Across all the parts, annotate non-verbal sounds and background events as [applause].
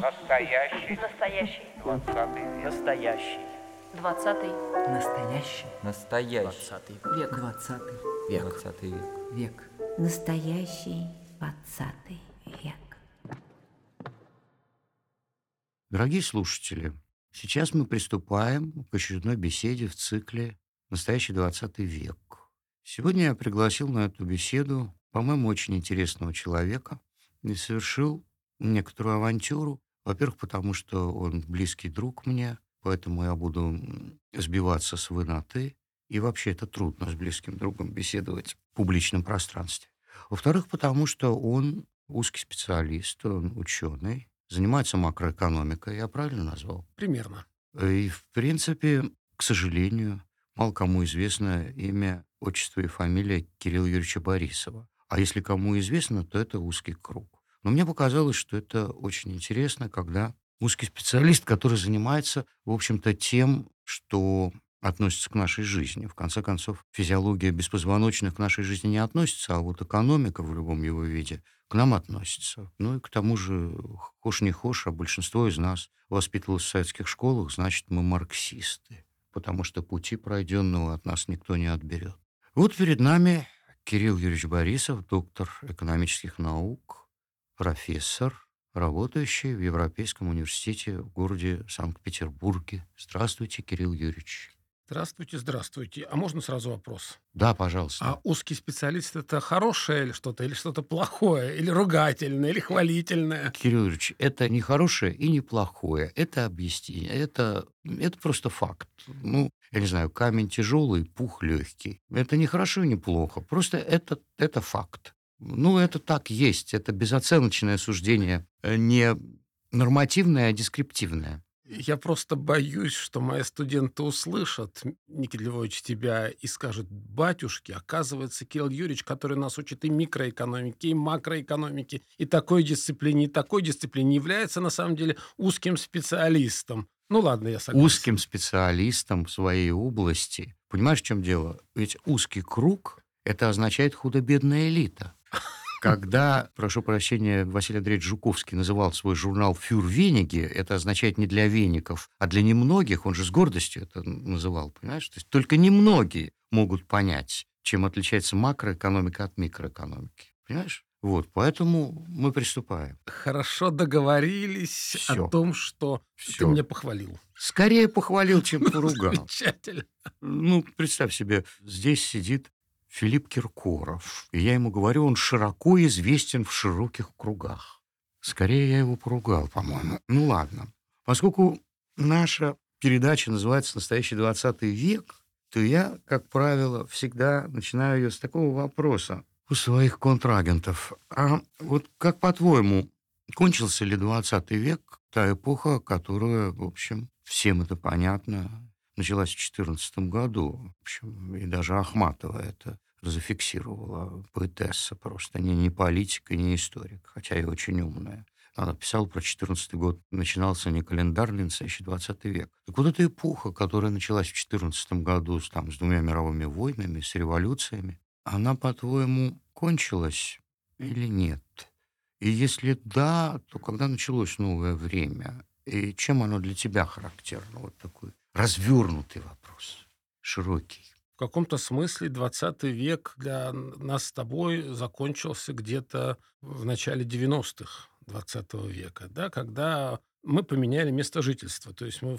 Настоящий. Настоящий. Двадцатый век. Настоящий. Двадцатый. Настоящий Настоящий. двадцатый век. Двадцатый Век. Двадцатый век. век. Настоящий двадцатый век. Дорогие слушатели, сейчас мы приступаем к очередной беседе в цикле «Настоящий 20 век». Сегодня я пригласил на эту беседу, по-моему, очень интересного человека и совершил некоторую авантюру. Во-первых, потому что он близкий друг мне, поэтому я буду сбиваться с «вы» на «ты». И вообще это трудно с близким другом беседовать в публичном пространстве. Во-вторых, потому что он узкий специалист, он ученый, занимается макроэкономикой, я правильно назвал? Примерно. И, в принципе, к сожалению, мало кому известно имя, отчество и фамилия Кирилла Юрьевича Борисова. А если кому известно, то это узкий круг. Но мне показалось, что это очень интересно, когда узкий специалист, который занимается, в общем-то, тем, что относится к нашей жизни. В конце концов, физиология беспозвоночных к нашей жизни не относится, а вот экономика в любом его виде к нам относится. Ну и к тому же, хошь не хошь, а большинство из нас воспитывалось в советских школах, значит, мы марксисты, потому что пути пройденного от нас никто не отберет. Вот перед нами Кирилл Юрьевич Борисов, доктор экономических наук, профессор, работающий в Европейском университете в городе Санкт-Петербурге. Здравствуйте, Кирилл Юрьевич. Здравствуйте, здравствуйте. А можно сразу вопрос? Да, пожалуйста. А узкий специалист это хорошее или что-то, или что-то плохое, или ругательное, или хвалительное? Кирилл Юрьевич, это не хорошее и не плохое. Это объяснение. Это, это просто факт. Ну, я не знаю, камень тяжелый, пух легкий. Это не хорошо и не плохо. Просто это, это факт. Ну, это так есть. Это безоценочное суждение. э, Не нормативное, а дескриптивное. Я просто боюсь, что мои студенты услышат, Никита Львович, тебя и скажут, батюшки, оказывается, Кирилл Юрьевич, который нас учит и микроэкономике, и макроэкономике, и такой дисциплине, и такой дисциплине, является на самом деле узким специалистом. Ну ладно, я согласен. Узким специалистом в своей области. Понимаешь, в чем дело? Ведь узкий круг – это означает худо-бедная элита. Когда, прошу прощения, Василий Андреевич Жуковский называл свой журнал «Фюр Вениги», это означает не для веников, а для немногих, он же с гордостью это называл, понимаешь? То есть только немногие могут понять, чем отличается макроэкономика от микроэкономики. Понимаешь? Вот, поэтому мы приступаем. Хорошо договорились Всё. о том, что ты Всё. меня похвалил. Скорее похвалил, чем [laughs] поругал. Замечательно. Ну, представь себе, здесь сидит Филипп Киркоров. И я ему говорю, он широко известен в широких кругах. Скорее я его поругал, по-моему. Ну, ладно. Поскольку наша передача называется «Настоящий 20 век», то я, как правило, всегда начинаю ее с такого вопроса у своих контрагентов. А вот как по-твоему, кончился ли 20 век, та эпоха, которая, в общем, всем это понятно, началась в 2014 году. В общем, и даже Ахматова это зафиксировала, поэтесса просто, не, не политик и не историк, хотя и очень умная. Она писала про 14 год, начинался не календарный, настоящий 20 век. Так вот эта эпоха, которая началась в 14 году с, там, с двумя мировыми войнами, с революциями, она, по-твоему, кончилась или нет? И если да, то когда началось новое время? И чем оно для тебя характерно? Вот такой развернутый вопрос, широкий. В каком-то смысле 20 век для нас с тобой закончился где-то в начале 90-х 20 века, да, когда мы поменяли место жительства. То есть мы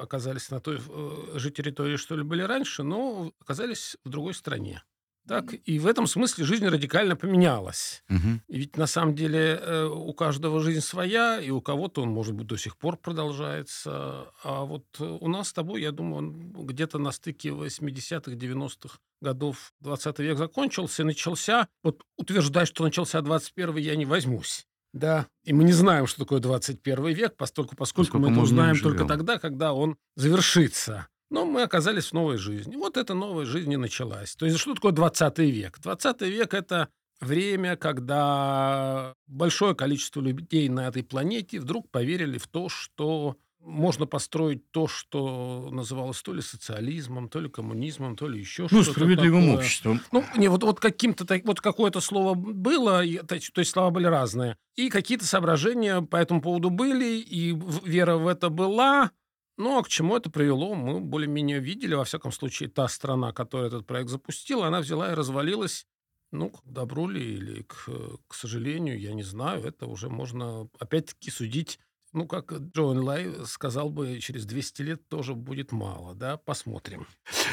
оказались на той э, же территории, что ли, были раньше, но оказались в другой стране. Так, и в этом смысле жизнь радикально поменялась. Мгм. И ведь на самом деле э, у каждого жизнь своя, и у кого-то он, может быть, до сих пор продолжается. А вот э, у нас с тобой, я думаю, он где-то на стыке 80-х, 90-х годов 20 век закончился и начался. Вот утверждать, что начался 21 я не возьмусь. Да, и мы не знаем, что такое 21 век, поскольку, поскольку Поскольку мы это узнаем только тогда, когда он завершится. Но мы оказались в новой жизни. Вот эта новая жизнь и началась. То есть что такое 20 век? 20 век – это время, когда большое количество людей на этой планете вдруг поверили в то, что можно построить то, что называлось то ли социализмом, то ли коммунизмом, то ли еще Ну, что-то справедливым такое. обществом. Ну, не, вот, вот каким-то, вот какое-то слово было, то, есть- слова были разные, и какие-то соображения по этому поводу были, и вера в это была, ну, а к чему это привело, мы более-менее видели. Во всяком случае, та страна, которая этот проект запустила, она взяла и развалилась. Ну, к добру ли или к, к сожалению, я не знаю. Это уже можно, опять-таки, судить. Ну, как Джоэн Лай сказал бы, через 200 лет тоже будет мало, да? Посмотрим.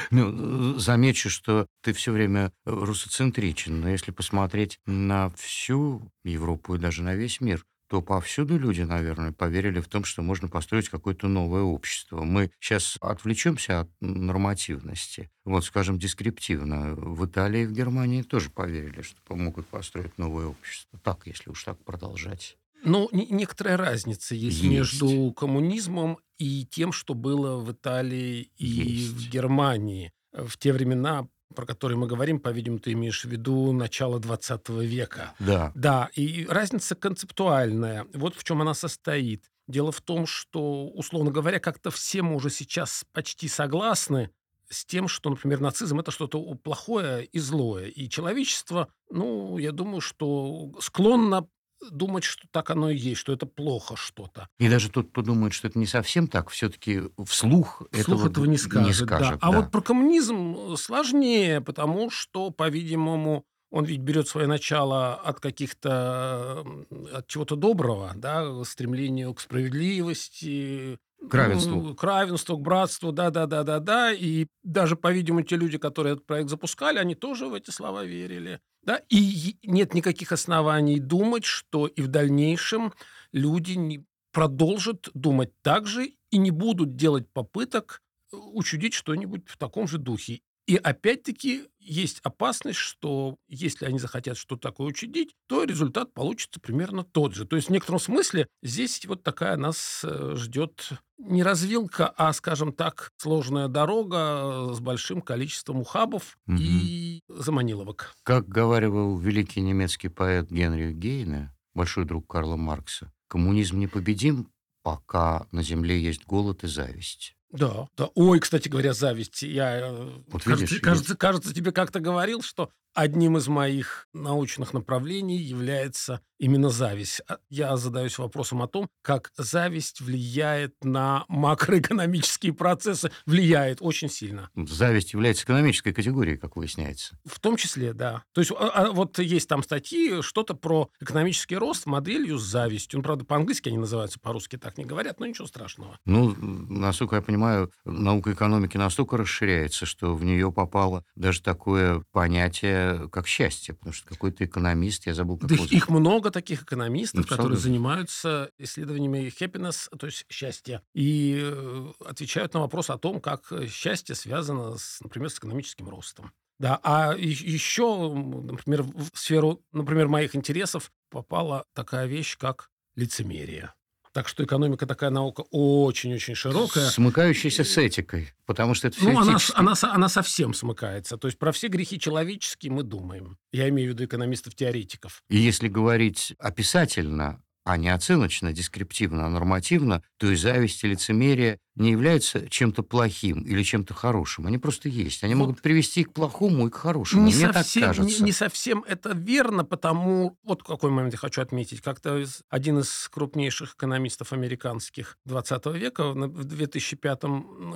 Ну, замечу, что ты все время русоцентричен, но если посмотреть на всю Европу и даже на весь мир, то повсюду люди, наверное, поверили в том, что можно построить какое-то новое общество. Мы сейчас отвлечемся от нормативности. Вот, скажем, дескриптивно. В Италии и в Германии тоже поверили, что помогут построить новое общество. Так, если уж так продолжать. Ну, не- некоторая разница есть, Есть. между коммунизмом и тем, что было в Италии и Есть. в Германии. В те времена, про которые мы говорим, по-видимому, ты имеешь в виду начало 20 века. Да. Да, и разница концептуальная. Вот в чем она состоит. Дело в том, что, условно говоря, как-то все мы уже сейчас почти согласны с тем, что, например, нацизм это что-то плохое и злое. И человечество, ну, я думаю, что склонно думать, что так оно и есть, что это плохо что-то. И даже тот, кто думает, что это не совсем так, все-таки вслух, Вслух этого, этого не скажет. да. скажет, А да. вот про коммунизм сложнее, потому что, по-видимому, он ведь берет свое начало от каких-то от чего-то доброго, да, стремлению к справедливости, К равенству. ну, к равенству, к братству, да, да, да, да, да. И даже, по-видимому, те люди, которые этот проект запускали, они тоже в эти слова верили. Да? И нет никаких оснований думать, что и в дальнейшем люди не продолжат думать так же и не будут делать попыток э, учудить что-нибудь в таком же духе. И опять-таки есть опасность, что если они захотят что-то такое учудить, то результат получится примерно тот же. То есть в некотором смысле здесь вот такая нас э, ждет не развилка, а, скажем так, сложная дорога э, с большим количеством ухабов Мгм. и заманиловок. Как говаривал великий немецкий поэт Генрих Гейне, большой друг Карла Маркса, коммунизм непобедим, пока на земле есть голод и зависть. Да, да. Ой, кстати говоря, зависть. Я, э, Вот кажется, видишь, кажется, кажется, тебе как-то говорил, что одним из моих научных направлений является именно зависть. А Я задаюсь вопросом о том, как зависть влияет на макроэкономические процессы. Влияет очень сильно. Зависть является экономической категорией, как выясняется. В том числе, да. То есть а- а вот есть там статьи, что-то про экономический рост моделью с завистью. Ну, правда, по-английски они называются, по-русски так не говорят, но ничего страшного. Ну, насколько я понимаю, наука экономики настолько расширяется, что в нее попало даже такое понятие, как счастье. Потому что какой-то экономист, я забыл, как Да их много таких экономистов, Написал которые занимаются исследованиями happiness, то есть счастья, и э, отвечают на вопрос о том, как э, счастье связано, с, например, с экономическим ростом. Да, а еще, например, в сферу, например, моих интересов попала такая вещь, как лицемерие. Так что экономика такая наука очень-очень широкая. Смыкающаяся с этикой, потому что это все Ну, она, она, она совсем смыкается. То есть про все грехи человеческие мы думаем. Я имею в виду экономистов-теоретиков. И если говорить описательно, а не оценочно, дескриптивно, а нормативно, то и зависть и лицемерие не являются чем-то плохим или чем-то хорошим. Они просто есть. Они Вот. могут привести и к плохому, и к хорошему. Не Мне совсем, так не, кажется. не совсем это верно, потому... Вот какой момент я хочу отметить. Как-то из- один из крупнейших экономистов американских 20 века в 2005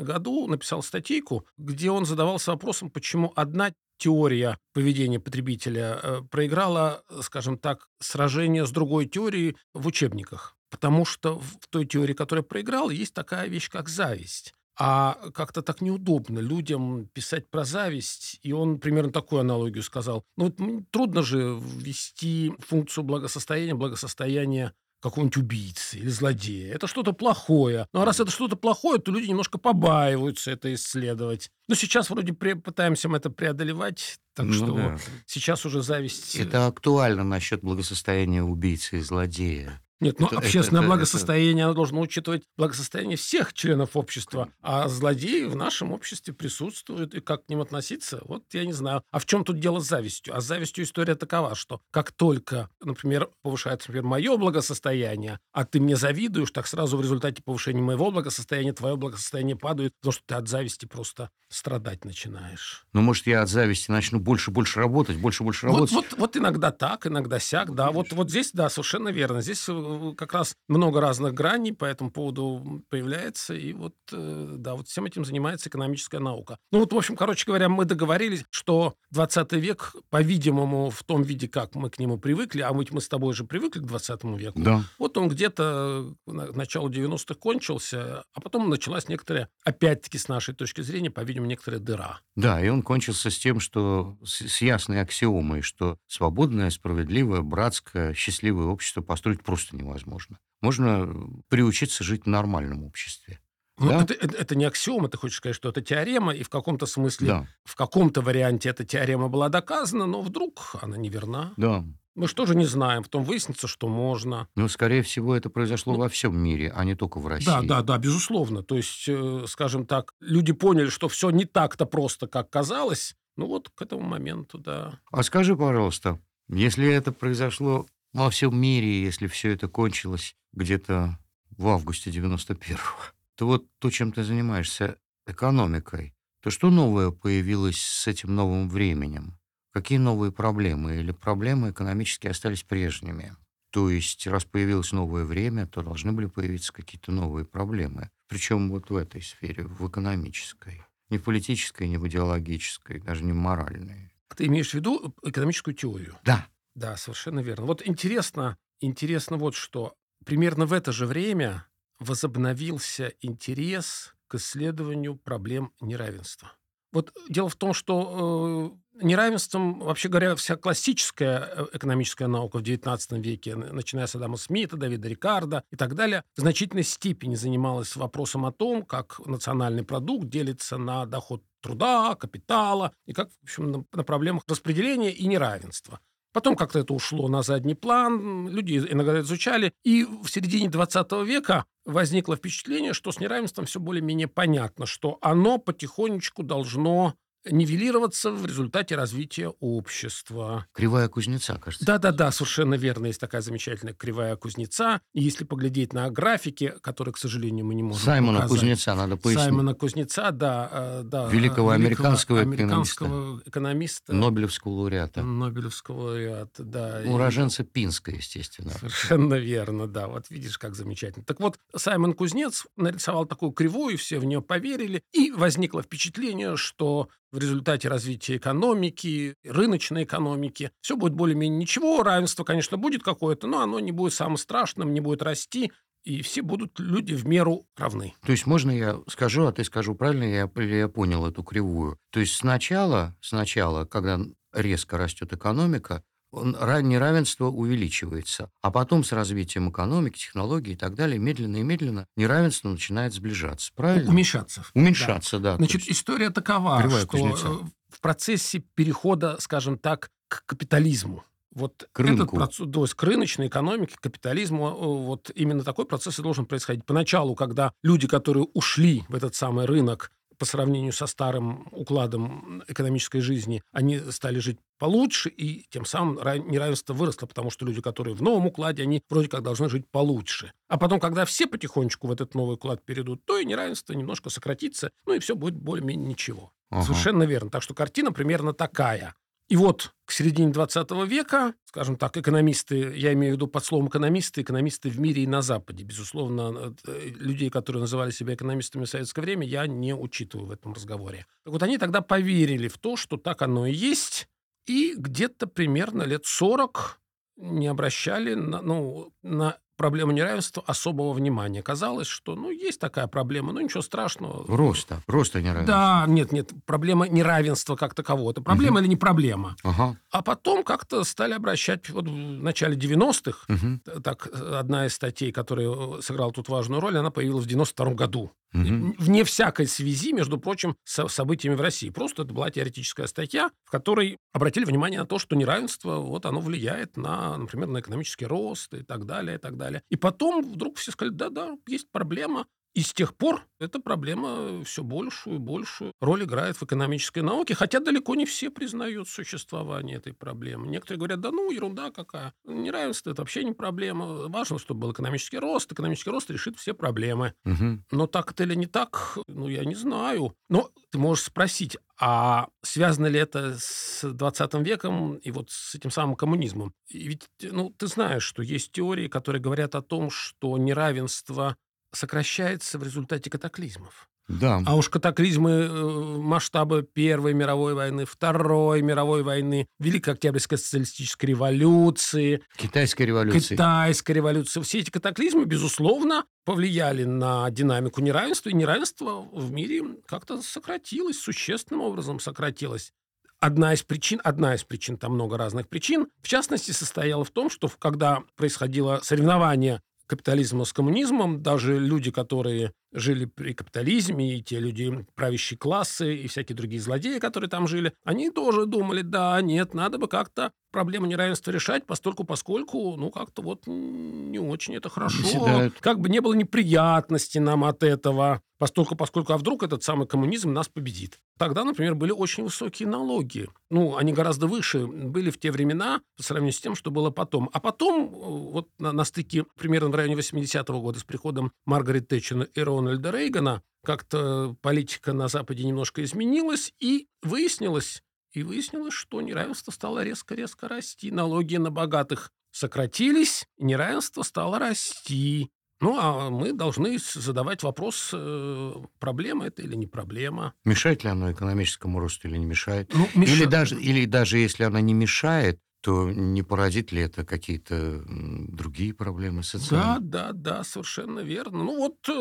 году написал статейку, где он задавался вопросом, почему одна теория поведения потребителя э, проиграла, э, скажем так, сражение с другой теорией в учебниках. Потому что в той теории, которая проиграла, есть такая вещь, как зависть. А как-то так неудобно людям писать про зависть. И он примерно такую аналогию сказал. Ну, вот трудно же ввести функцию благосостояния, благосостояния какого-нибудь убийцы или злодея. Это что-то плохое. Ну, а раз это что-то плохое, то люди немножко побаиваются это исследовать. Но сейчас вроде пытаемся мы это преодолевать, так Ну что да. сейчас уже зависть... Это актуально насчет благосостояния убийцы и злодея. Нет, ну Это- общественное это- это- благосостояние оно должно учитывать благосостояние всех членов общества, а злодеи в нашем обществе присутствуют, и как к ним относиться, вот я не знаю. А в чем тут дело с завистью? А с завистью история такова, что как только, например, повышается, например, мое благосостояние, а ты мне завидуешь, так сразу в результате повышения моего благосостояния твое благосостояние падает, потому что ты от зависти просто страдать начинаешь. Ну, может, я от зависти начну больше-больше работать, больше-больше Вот, работать. вот, вот иногда так, иногда сяк, да. Вот, вот здесь, да, совершенно верно. Здесь э, как раз много разных граней по этому поводу появляется, и вот, э, да, вот всем этим занимается экономическая наука. Ну вот, в общем, короче говоря, мы договорились, что 20 век, по-видимому, в том виде, как мы к нему привыкли, а мы, мы с тобой же привыкли к 20 веку, Да. вот он где-то на- к началу 90-х кончился, а потом началась некоторая, опять-таки, с нашей точки зрения, по-видимому, некоторая дыра. Да, и он кончился с тем, что с, с ясной аксиомой, что свободное, справедливое, братское, счастливое общество построить просто невозможно. Можно э, приучиться жить в нормальном обществе. Ну, Да. это, это- это не аксиома, ты хочешь сказать, что это теорема, и в каком-то смысле Да, в каком-то варианте эта теорема была доказана, но вдруг она неверна. да. Мы что же не знаем, потом выяснится, что можно. Но, скорее всего, это произошло во всем мире, а не только в России. Да, да, да, безусловно. То есть, э, скажем так, люди поняли, что все не так-то просто, как казалось. Ну вот к этому моменту, да. А скажи, пожалуйста, если это произошло во всем мире, если все это кончилось где-то в августе 91-го, то вот то, чем ты занимаешься, экономикой, то что новое появилось с этим новым временем? Какие новые проблемы? Или проблемы экономически остались прежними? То есть, раз появилось новое время, то должны были появиться какие-то новые проблемы. Причем вот в этой сфере, в экономической. Не в политической, не в идеологической, даже не в моральной. Ты имеешь в виду экономическую теорию? Да, Да, совершенно верно. Вот интересно, интересно вот что. Примерно в это же время возобновился интерес к исследованию проблем неравенства. Вот дело в том, что э, неравенством, вообще говоря, вся классическая э, экономическая наука в XIX веке, начиная с Адама Смита, Давида Рикардо и так далее, в значительной степени занималась вопросом о том, как национальный продукт делится на доход труда, капитала и как, в общем, на, на проблемах распределения и неравенства. Потом как-то это ушло на задний план, люди иногда изучали, и в середине 20 века возникло впечатление, что с неравенством все более-менее понятно, что оно потихонечку должно нивелироваться в результате развития общества. Кривая кузнеца, кажется. Да-да-да, совершенно верно. Есть такая замечательная кривая кузнеца. И если поглядеть на графики, которые, к сожалению, мы не можем Саймона показать. Кузнеца надо пояснить. Саймона Кузнеца, да, э, да. Великого э, американского американского экономиста. Нобелевского лауреата. Нобелевского лауреата, да. и- Уроженца Пинска, естественно. Совершенно верно, да. Вот видишь, как замечательно. Так вот, Саймон Кузнец нарисовал такую кривую, все в нее поверили, и возникло впечатление, что в результате развития экономики, рыночной экономики, все будет более-менее ничего, равенство, конечно, будет какое-то, но оно не будет самым страшным, не будет расти, и все будут люди в меру равны. То есть можно я скажу, а ты скажу правильно, я, я понял эту кривую. То есть сначала, сначала, когда резко растет экономика, неравенство увеличивается. А потом с развитием экономики, технологий и так далее, медленно и медленно неравенство начинает сближаться. Правильно? Уменьшаться. Уменьшаться, да. то Значит, есть- история такова, Кривая что кузнеца. э, в процессе перехода, скажем так, к капитализму, вот К этот рынку. процесс, то есть к рыночной экономике, к капитализму, э, вот именно такой процесс и должен происходить. Поначалу, когда люди, которые ушли в этот самый рынок по сравнению со старым укладом экономической жизни, они стали жить получше, и тем самым ра- неравенство выросло, потому что люди, которые в новом укладе, они вроде как должны жить получше. А потом, когда все потихонечку в этот новый уклад перейдут, то и неравенство немножко сократится, ну и все будет более-менее ничего. Ага. Совершенно верно. Так что картина примерно такая. И вот к середине 20 века, скажем так, экономисты, я имею в виду под словом экономисты, экономисты в мире и на Западе, безусловно, э, людей, которые называли себя экономистами в советское время, я не учитываю в этом разговоре. Так вот, они тогда поверили в то, что так оно и есть, и где-то примерно лет 40 не обращали на, ну, на проблему неравенства особого внимания. Казалось, что ну, есть такая проблема, ну ничего страшного. Роста, роста неравенства. Да, нет, нет, проблема неравенства как такового. Это проблема или не проблема? Ага. А потом как-то стали обращать, вот в начале 90-х, Мгм. т- так, одна из статей, которая э, сыграла тут важную роль, она появилась в 92 году. Мгм. Вне всякой связи, между прочим, с событиями в России. Просто это была теоретическая статья, в которой обратили внимание на то, что неравенство, вот оно влияет на, например, на экономический рост и так далее, и так далее. Далее. И потом вдруг все сказали, да-да, есть проблема. И с тех пор эта проблема все большую и большую роль играет в экономической науке, хотя далеко не все признают существование этой проблемы. Некоторые говорят, да ну, ерунда какая, неравенство – это вообще не проблема, важно, чтобы был экономический рост, экономический рост решит все проблемы. Мгм. Но так это или не так, ну, я не знаю. Но ты можешь спросить, а связано ли это с 20 веком и вот с этим самым коммунизмом? И ведь, ну, ты знаешь, что есть теории, которые говорят о том, что неравенство сокращается в результате катаклизмов. Да. А уж катаклизмы э, масштаба Первой мировой войны, Второй мировой войны, Великой Октябрьской социалистической революции, Китайская революция. Китайской революции. Все эти катаклизмы, безусловно, повлияли на динамику неравенства, и неравенство в мире как-то сократилось, существенным образом сократилось. Одна из причин, одна из причин, там много разных причин, в частности, состояла в том, что когда происходило соревнование капитализма с коммунизмом, даже люди, которые жили при капитализме, и те люди, правящие классы, и всякие другие злодеи, которые там жили, они тоже думали, да, нет, надо бы как-то проблему неравенства решать, постольку, поскольку, ну, как-то вот не очень это хорошо. Наседают. Как бы не было неприятности нам от этого, постольку, поскольку, а вдруг этот самый коммунизм нас победит. Тогда, например, были очень высокие налоги. Ну, они гораздо выше были в те времена по сравнению с тем, что было потом. А потом, э, вот на, на стыке примерно в районе 80-го года с приходом Маргарет Тэтчер и Рональда Рейгана, как-то политика на Западе немножко изменилась, и выяснилось, и выяснилось, что неравенство стало резко-резко расти. Налоги на богатых сократились, неравенство стало расти. Ну, а мы должны задавать вопрос, э, проблема это или не проблема. Мешает ли оно экономическому росту или не мешает? Ну, Или, Миша- даже, или даже если она не мешает, то не породит ли это какие-то другие проблемы Да, социальные? да, да, совершенно верно. Ну, вот, э,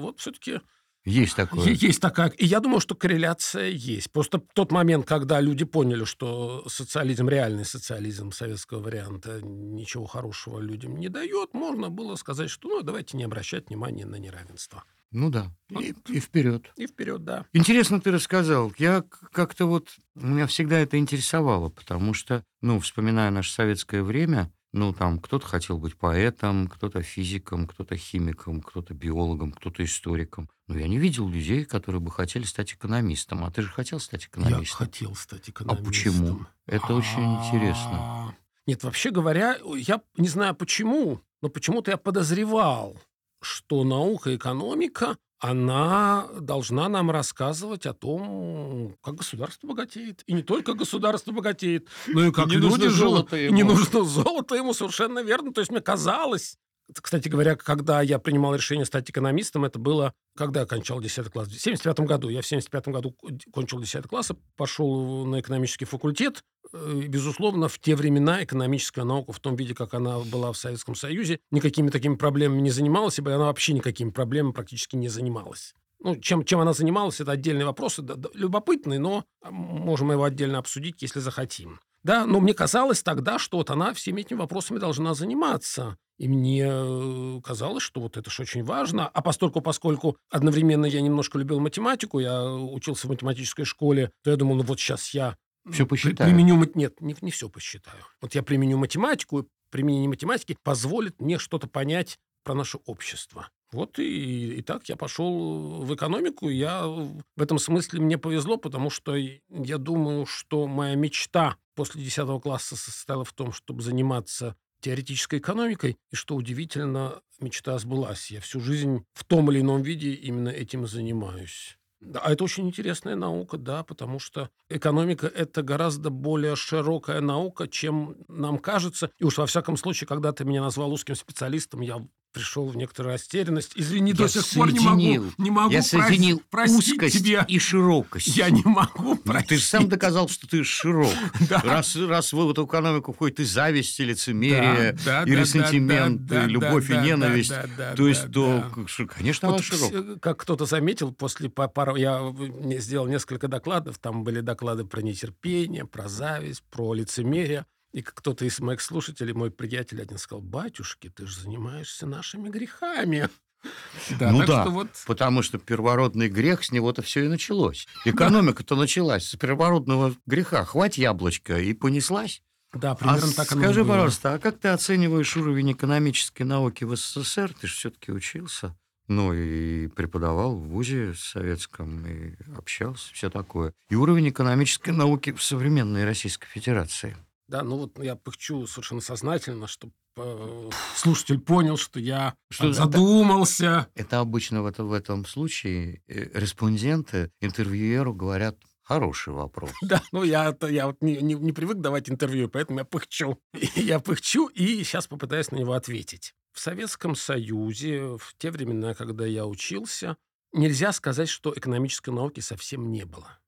вот все-таки Есть такое. Есть такая. И я думаю, что корреляция есть. Просто тот момент, когда люди поняли, что социализм, реальный социализм советского варианта ничего хорошего людям не дает, можно было сказать, что ну давайте не обращать внимания на неравенство. Ну да. И, и вперед. И вперед, да. Интересно ты рассказал. Я как-то вот... Меня всегда это интересовало, потому что, ну, вспоминая наше советское время, ну, там, кто-то хотел быть поэтом, кто-то физиком, кто-то химиком, кто-то биологом, кто-то историком. Но я не видел людей, которые бы хотели стать экономистом. А ты же хотел стать Я экономистом? хотел стать А экономистом. почему? Это очень интересно. А, Нет, вообще говоря, я не знаю почему, но почему-то я подозревал, что наука и экономика, она должна нам рассказывать о том, как государство богатеет. И не только государство богатеет, но и как не люди живут. ему. не нужно золото ему, совершенно верно. То есть мне казалось, кстати говоря, когда я принимал решение стать экономистом, это было, когда я кончал 10 класс. В 75 году. Я в 75 году кончил 10 класс, пошел на экономический факультет. Э, Безусловно, в те времена экономическая наука в том виде, как она была в Советском Союзе, никакими такими проблемами не занималась, ибо она вообще никакими проблемами практически не занималась. Ну, чем, чем она занималась, это отдельный вопрос, да, любопытный, но можем его отдельно обсудить, если захотим. Да, но мне казалось тогда, что вот она всеми этими вопросами должна заниматься. И мне э, казалось, что вот это же очень важно. А постольку, поскольку одновременно я немножко любил математику, я учился в математической школе, то я думал, ну вот сейчас я При- посчитаю. применю... Нет, не, не все посчитаю. Вот я применю математику, применение математики позволит мне что-то понять про наше общество. Вот и, и так я пошел в экономику. Я в этом смысле мне повезло, потому что я думаю, что моя мечта после 10 класса состояла в том, чтобы заниматься теоретической экономикой, и что удивительно, мечта сбылась. Я всю жизнь в том или ином виде именно этим и занимаюсь. А это очень интересная наука, да, потому что экономика – это гораздо более широкая наука, чем нам кажется. И уж во всяком случае, когда ты меня назвал узким специалистом, я пришел в некоторую растерянность. Извини, до Я сих пор не могу, не могу Я соединил простить узкость тебе. и широкость. Я не могу Ну, простить. ты же сам доказал, что ты широк. [laughs] Да. Раз, раз в эту экономику входит и зависть, и лицемерие, Да, да, и да, ресентимент, да, да, и любовь, да, и ненависть, да, да, то есть, да, то, да. конечно, Вот широк. все- как кто-то заметил, после па- пары я сделал несколько докладов, там были доклады про нетерпение, про зависть, про лицемерие. И кто-то из моих слушателей, мой приятель один сказал, батюшки, ты же занимаешься нашими грехами. [laughs] Да, ну да, что вот потому что первородный грех, с него-то все и началось. Экономика-то началась с первородного греха. Хвать яблочко, и понеслась. Да, А примерно так оно и скажи, пожалуйста, а как ты оцениваешь уровень экономической науки в СССР? Ты же все-таки учился. Ну, и преподавал в ВУЗе советском, и общался, все такое. И уровень экономической науки в современной Российской Федерации. Да, ну вот я пыхчу совершенно сознательно, чтобы слушатель понял, что я Что это- задумался. Это обычно в, это, в этом случае э, респонденты интервьюеру говорят «хороший вопрос». [laughs] Да, ну я, это- я вот не, не- не привык давать интервью, поэтому я пыхчу. Я пыхчу и сейчас попытаюсь на него ответить. В Советском Союзе, в те времена, когда я учился, нельзя сказать, что экономической науки совсем не было.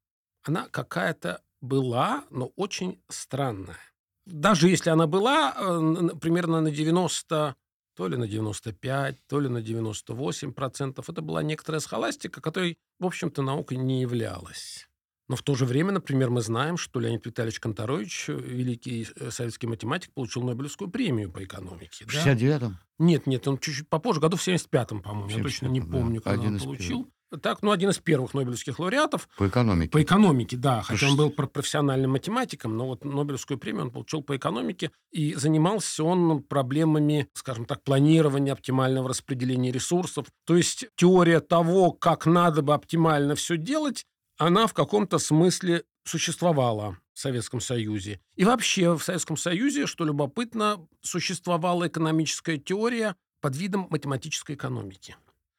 Она какая-то была, но очень странная. Даже если она была, э, примерно на 90, то ли на 95, то ли на 98 процентов, это была некоторая схоластика, которой, в общем-то, наукой не являлась. Но в то же время, например, мы знаем, что Леонид Витальевич Конторович, э, великий э, советский математик, получил Нобелевскую премию по экономике. В да? 69-м? Нет, нет, он чуть-чуть попозже, году в 75-м, по-моему. Я точно не 75-м, да. помню, когда он получил. Так, ну, один из первых нобелевских лауреатов. По экономике. По экономике, да. Хотя Слушай, он был пр- профессиональным математиком, но вот Нобелевскую премию он получил по экономике. И занимался он проблемами, скажем так, планирования, оптимального распределения ресурсов. То есть теория того, как надо бы оптимально все делать, она в каком-то смысле существовала в Советском Союзе. И вообще в Советском Союзе, что любопытно, существовала экономическая теория под видом математической экономики.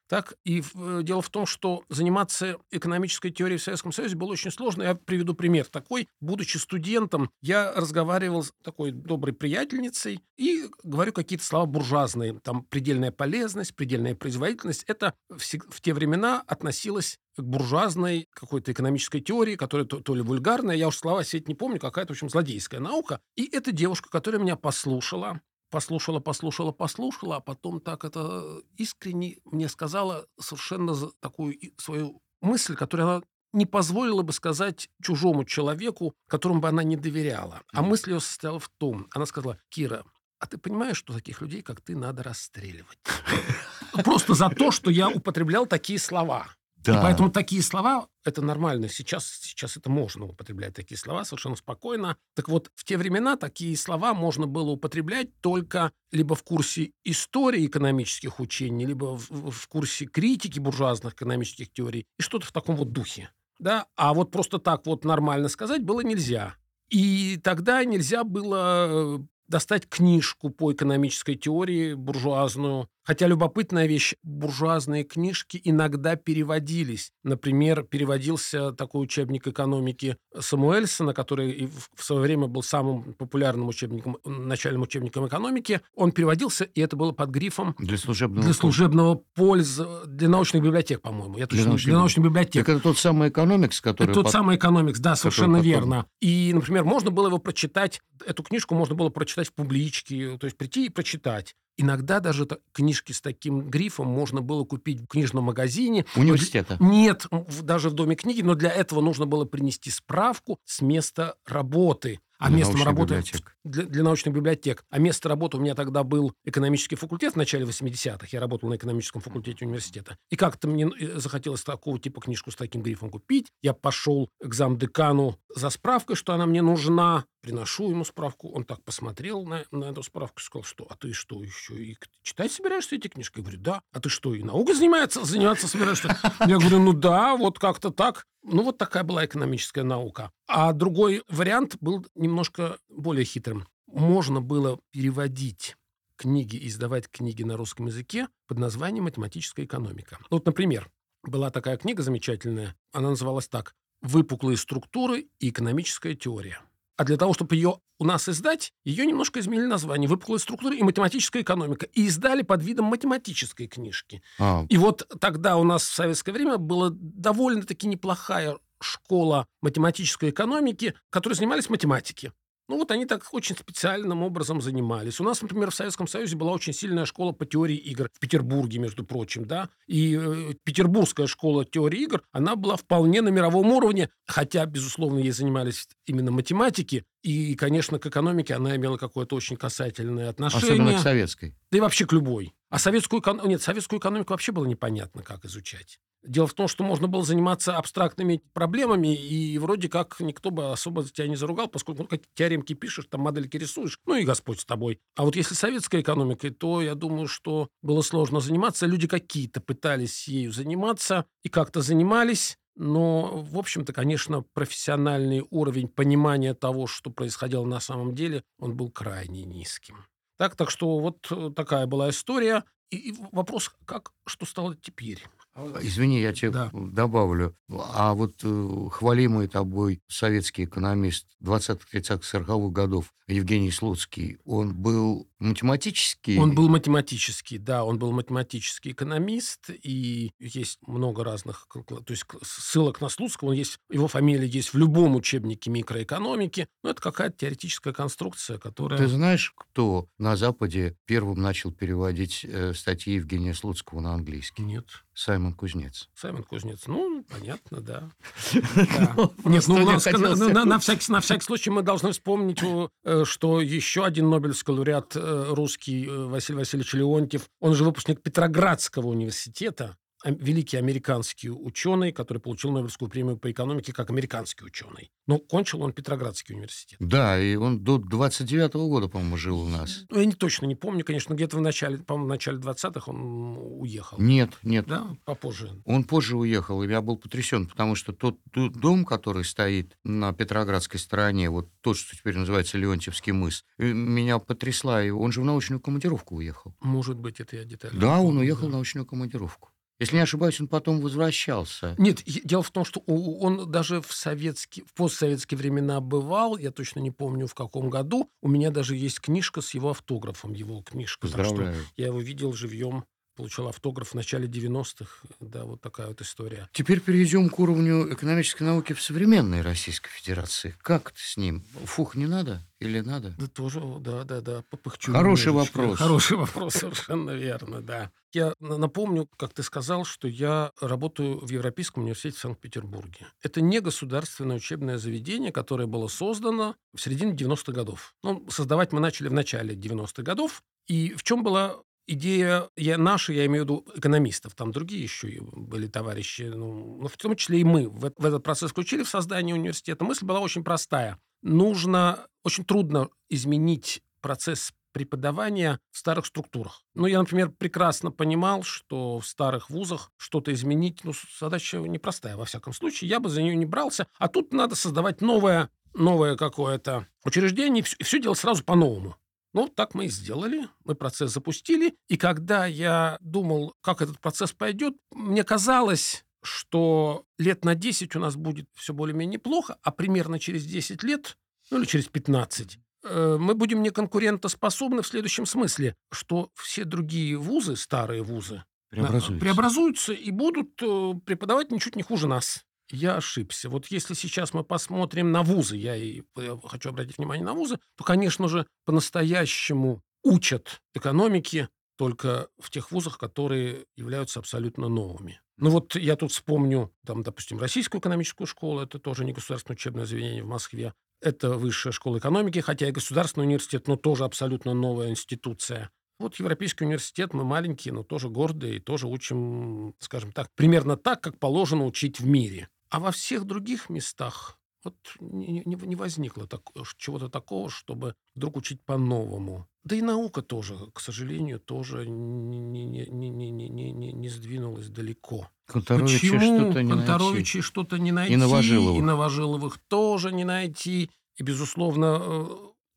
Так, и в- э, дело в том, что заниматься экономической теорией в Советском Союзе было очень сложно. Я приведу пример такой. Будучи студентом, я разговаривал с такой доброй приятельницей и говорю какие-то слова буржуазные. Там предельная полезность, предельная производительность. Это всег- в те времена относилось к буржуазной какой-то экономической теории, которая то, то ли вульгарная, я уж слова сеть не помню, какая-то, в общем, злодейская наука. И эта девушка, которая меня послушала, послушала, послушала, послушала, а потом так это искренне мне сказала совершенно такую свою мысль, которую она не позволила бы сказать чужому человеку, которому бы она не доверяла. А мысль ее состояла в том, она сказала, Кира, а ты понимаешь, что таких людей, как ты, надо расстреливать? [laughs] Просто за то, что я употреблял такие слова. И Да. поэтому такие слова – это нормально. Сейчас, сейчас это можно употреблять, такие слова, совершенно спокойно. Так вот, в те времена такие слова можно было употреблять только либо в курсе истории экономических учений, либо в, в- в курсе критики буржуазных экономических теорий и что-то в таком вот духе. Да? А вот просто так вот нормально сказать было нельзя. И тогда нельзя было э, достать книжку по экономической теории буржуазную. Хотя любопытная вещь, буржуазные книжки иногда переводились. Например, переводился такой учебник экономики Самуэльсона, который в свое время был самым популярным учебником, начальным учебником экономики. Он переводился, и это было под грифом Для служебного для служебного пользы, для научных библиотек, по-моему. Я Для точно, научных для научных библиотек. Так это тот самый экономикс, который... Это тот пот- самый экономикс, да, совершенно потом- верно. И, например, можно было его прочитать, эту книжку можно было прочитать в публичке, то есть прийти и прочитать. Иногда даже книжки с таким грифом можно было купить в книжном магазине. Университета. Нет, даже в Доме книги, но для этого нужно было принести справку с места работы. А Для местом работы библиотек. для, для научных библиотек. А место работы у меня тогда был экономический факультет в начале 80-х. Я работал на экономическом факультете университета. И как-то мне э, захотелось такого типа книжку с таким грифом купить. Я пошел к замдекану за справкой, что она мне нужна. Приношу ему справку. Он так посмотрел на, на эту справку и сказал, что «А ты что, еще и читать собираешься эти книжки?» Я говорю, «Да». «А ты что, и наукой занимается, заниматься собираешься?» Я говорю, «Ну да, вот как-то так». Ну, вот такая была экономическая наука. А другой вариант был немножко более хитрым. Можно было переводить книги издавать книги на русском языке под названием «Математическая экономика». Вот, например, была такая книга замечательная, она называлась так «Выпуклые структуры и экономическая теория». А для того, чтобы ее у нас издать, ее немножко изменили название «Выпуклые структуры и математическая экономика» и издали под видом математической книжки. А, И вот тогда у нас в советское время была довольно-таки неплохая школа математической экономики, которые занимались математикой. Ну вот они так очень специальным образом занимались. У нас, например, в Советском Союзе была очень сильная школа по теории игр в Петербурге, между прочим, да. И э, петербургская школа теории игр, она была вполне на мировом уровне, хотя, безусловно, ей занимались именно математики. И, конечно, к экономике она имела какое-то очень касательное отношение. особенно к советской. Да и вообще к любой. А советскую экономику... Нет, советскую экономику вообще было непонятно, как изучать. Дело в том, что можно было заниматься абстрактными проблемами, и вроде как никто бы особо тебя не заругал, поскольку ну, какие теоремки пишешь, там модельки рисуешь, ну и Господь с тобой. А вот если советской экономикой, то я думаю, что было сложно заниматься. Люди какие-то пытались ею заниматься и как-то занимались, но, в общем-то, конечно, профессиональный уровень понимания того, что происходило на самом деле, он был крайне низким. Так, так что вот э, такая была история. И, и вопрос, как, что стало теперь? Извини, я тебе Да. добавлю. А вот э, хвалимый тобой советский экономист 20-30-40-х годов Евгений Слуцкий, он был математический? Он был математический, да, он был математический экономист, и есть много разных, то есть ссылок на Слуцкого, он есть, его фамилия есть в любом учебнике микроэкономики, но это какая-то теоретическая конструкция, которая... Ты знаешь, кто на Западе первым начал переводить э, статьи Евгения Слуцкого на английский? Нет. Саймон Кузнец. Саймон Кузнец. Ну, понятно, да. [laughs] Нет, ну, у мне нас, хотелось- на, всякий, случай мы должны вспомнить, э, что еще один Нобелевский лауреат э, русский э, Василий Васильевич Леонтьев, он же выпускник Петроградского университета, великий американский ученый, который получил Нобелевскую премию по экономике как американский ученый. Но кончил он Петроградский университет. Да, и он до 29-го года, по-моему, жил у нас. Ну, я не точно не помню, конечно, где-то в начале, по-моему, в начале 20-х он уехал. Нет, нет. Да, попозже. Он позже уехал, и я был потрясен, потому что тот дом, который стоит на Петроградской стороне, вот тот, что теперь называется Леонтьевский мыс, э, меня потрясла. И Он же в научную командировку уехал. Может быть, это я детально. Да, он уехал да. в научную командировку. Если не ошибаюсь, он потом возвращался. Нет, дело в том, что он даже в советские, в постсоветские времена бывал, я точно не помню в каком году. У меня даже есть книжка с его автографом, его книжка. Так что Поздравляю. я его видел живьем, получил автограф в начале 90-х. Да, вот такая вот история. Теперь перейдем к уровню экономической науки в современной Российской Федерации. Как с ним? Фух, не надо или надо? Да тоже, да, да, да, попыхчу. Хороший немножечко. вопрос. Хороший вопрос, [laughs] совершенно верно, да. Я на- напомню, как ты сказал, что я работаю в Европейском университете в Санкт-Петербурге. Это не государственное учебное заведение, которое было создано в середине 90-х годов. Ну, создавать мы начали в начале 90-х годов. И в чем была идея я, наша, я имею в виду экономистов, там другие еще и были товарищи, ну, но в том числе и мы в, в этот процесс включили в создание университета. Мысль была очень простая. Нужно, очень трудно изменить процесс преподавания в старых структурах. Ну, я, например, прекрасно понимал, что в старых вузах что-то изменить, ну, задача непростая, во всяком случае. Я бы за нее не брался. А тут надо создавать новое, новое какое-то учреждение, и все, делать сразу по-новому. Ну, так мы и сделали. Мы процесс запустили. И когда я думал, как этот процесс пойдет, мне казалось, что лет на 10 у нас будет все более-менее неплохо, а примерно через 10 лет, ну или через 15, э, мы будем неконкурентоспособны в следующем смысле, что все другие вузы, старые вузы, Преобразуется. преобразуются и будут э, преподавать ничуть не хуже нас. Я ошибся. Вот если сейчас мы посмотрим на вузы, я и э, хочу обратить внимание на вузы, то, конечно же, по-настоящему учат экономике только в тех вузах, которые являются абсолютно новыми. Ну вот я тут вспомню, там, допустим, Российскую экономическую школу, это тоже не государственное учебное заведение в Москве, это высшая школа экономики, хотя и государственный университет, но тоже абсолютно новая институция. Вот Европейский университет, мы маленькие, но тоже гордые, и тоже учим, скажем так, примерно так, как положено учить в мире. А во всех других местах вот не, не- не возникло так- чего-то такого, чтобы вдруг учить по-новому. Да и наука тоже, к сожалению, тоже не, не, не, не, не, не, не- сдвинулась далеко. Конторовича что-то не найти. Что-то не найти, Новожиловых. и Новожиловых тоже не найти, и, безусловно, э,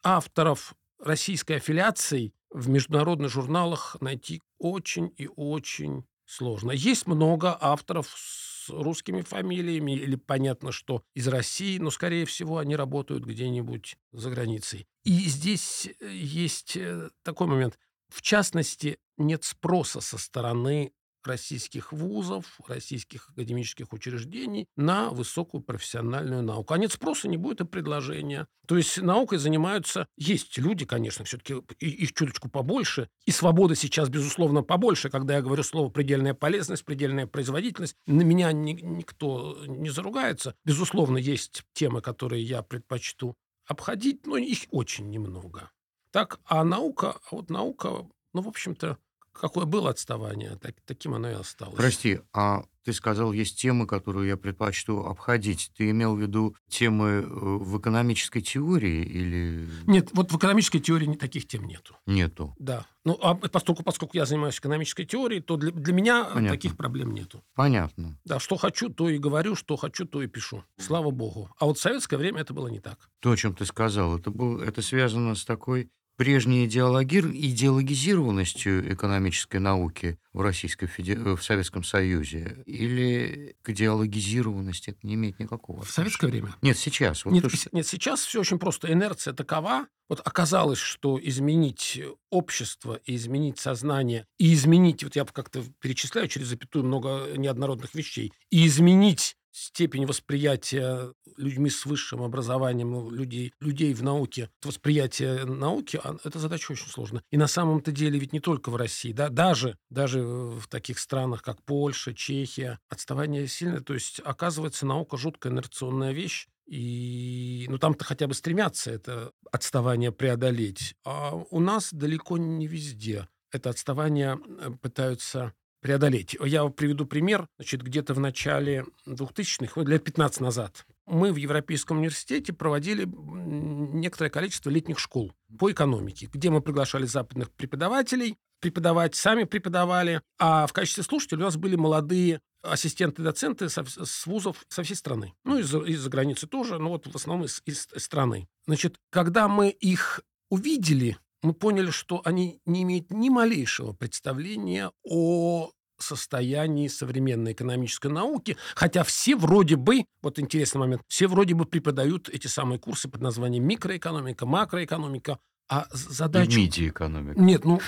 авторов российской аффилиации в международных журналах найти очень и очень сложно. Есть много авторов с русскими фамилиями, или понятно, что из России, но, скорее всего, они работают где-нибудь за границей. И здесь э, есть э, такой момент. В частности, нет спроса со стороны российских вузов, российских академических учреждений на высокую профессиональную науку. А нет спроса, не будет и предложения. То есть наукой занимаются... Есть люди, конечно, все-таки их чуточку побольше. И свобода сейчас, безусловно, побольше. Когда я говорю слово «предельная полезность», «предельная производительность», на меня ни- никто не заругается. Безусловно, есть темы, которые я предпочту обходить, но их очень немного. Так, а наука, а вот наука, ну, в общем-то, какое было отставание, так, таким оно и осталось. Прости, а ты сказал, есть темы, которые я предпочту обходить. Ты имел в виду темы э, в экономической теории или Нет, вот в экономической теории таких тем нету. нету? Да. Ну, а поскольку, поскольку я занимаюсь экономической теорией, то для, для меня Понятно. таких проблем нету. Понятно. Да, что хочу, то и говорю, что хочу, то и пишу. Слава богу. А вот в советское время это было не так. То, о чем ты сказал, это, был, это связано с такой прежней идеологизированностью экономической науки в, Российской Феде- э, в Советском Союзе? Или к идеологизированности это не имеет никакого В советское время? Нет, сейчас. Вот Нет, то, что- нет, сейчас все очень просто. Инерция такова. Вот оказалось, что изменить общество и изменить сознание, и изменить, вот я как-то перечисляю через запятую много неоднородных вещей, и изменить степень восприятия людьми с высшим образованием, ну, людей, людей в науке, восприятие науки, а, это задача очень сложная. И на самом-то деле ведь не только в России, да, даже, даже в таких странах, как Польша, Чехия, отставание сильное. То есть, оказывается, наука жуткая инерционная вещь, и ну, там-то хотя бы стремятся это отставание преодолеть. А у нас далеко не везде это отставание э, пытаются преодолеть. Я приведу пример. Значит, где-то в начале 2000-х, вот лет 15 назад, мы в Европейском университете проводили некоторое количество летних школ по экономике, где мы приглашали западных преподавателей, преподавать сами преподавали, а в качестве слушателей у нас были молодые ассистенты-доценты со, с вузов со всей страны. Ну, из-за из границы тоже, но вот в основном из, из страны. Значит, когда мы их увидели, мы поняли, что они не имеют ни малейшего представления о состоянии современной экономической науки, хотя все вроде бы, вот интересный момент, все вроде бы преподают эти самые курсы под названием микроэкономика, макроэкономика, а з- задача... Миди-экономика. Нет, ну,